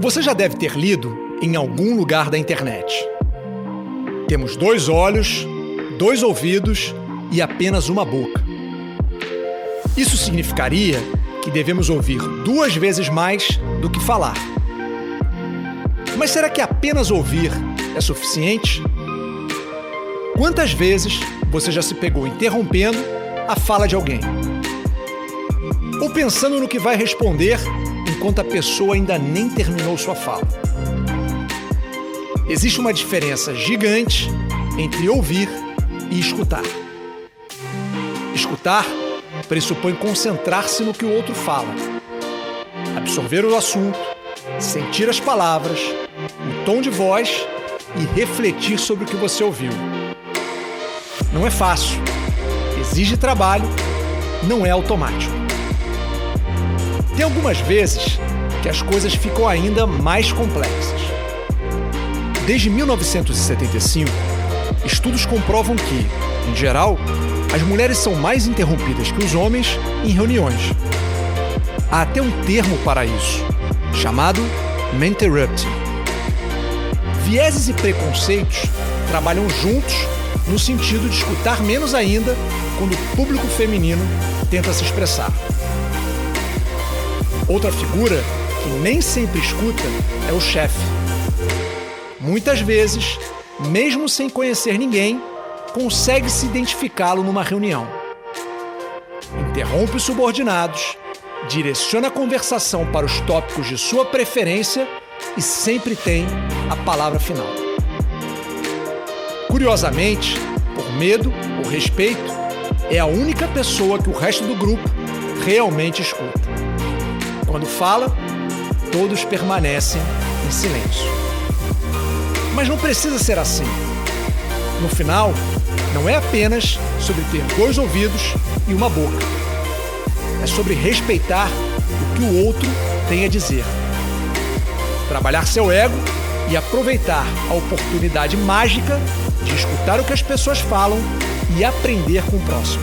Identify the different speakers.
Speaker 1: Você já deve ter lido em algum lugar da internet. Temos dois olhos, dois ouvidos e apenas uma boca. Isso significaria que devemos ouvir duas vezes mais do que falar. Mas será que apenas ouvir é suficiente? Quantas vezes você já se pegou interrompendo a fala de alguém? Ou pensando no que vai responder enquanto a pessoa ainda nem terminou sua fala? Existe uma diferença gigante entre ouvir e escutar. Escutar pressupõe concentrar-se no que o outro fala, absorver o assunto, sentir as palavras, o tom de voz e refletir sobre o que você ouviu. Não é fácil, exige trabalho, não é automático. Tem algumas vezes que as coisas ficam ainda mais complexas. Desde 1975, estudos comprovam que, em geral, as mulheres são mais interrompidas que os homens em reuniões. Há até um termo para isso, chamado menterrupting. Vieses e preconceitos trabalham juntos no sentido de escutar menos ainda quando o público feminino tenta se expressar. Outra figura que nem sempre escuta é o chefe. Muitas vezes, mesmo sem conhecer ninguém, consegue se identificá-lo numa reunião. Interrompe os subordinados, direciona a conversação para os tópicos de sua preferência e sempre tem a palavra final. Curiosamente, por medo ou respeito, é a única pessoa que o resto do grupo realmente escuta. Quando fala, todos permanecem em silêncio. Mas não precisa ser assim. No final, não é apenas sobre ter dois ouvidos e uma boca. É sobre respeitar o que o outro tem a dizer. Trabalhar seu ego e aproveitar a oportunidade mágica de escutar o que as pessoas falam e aprender com o próximo.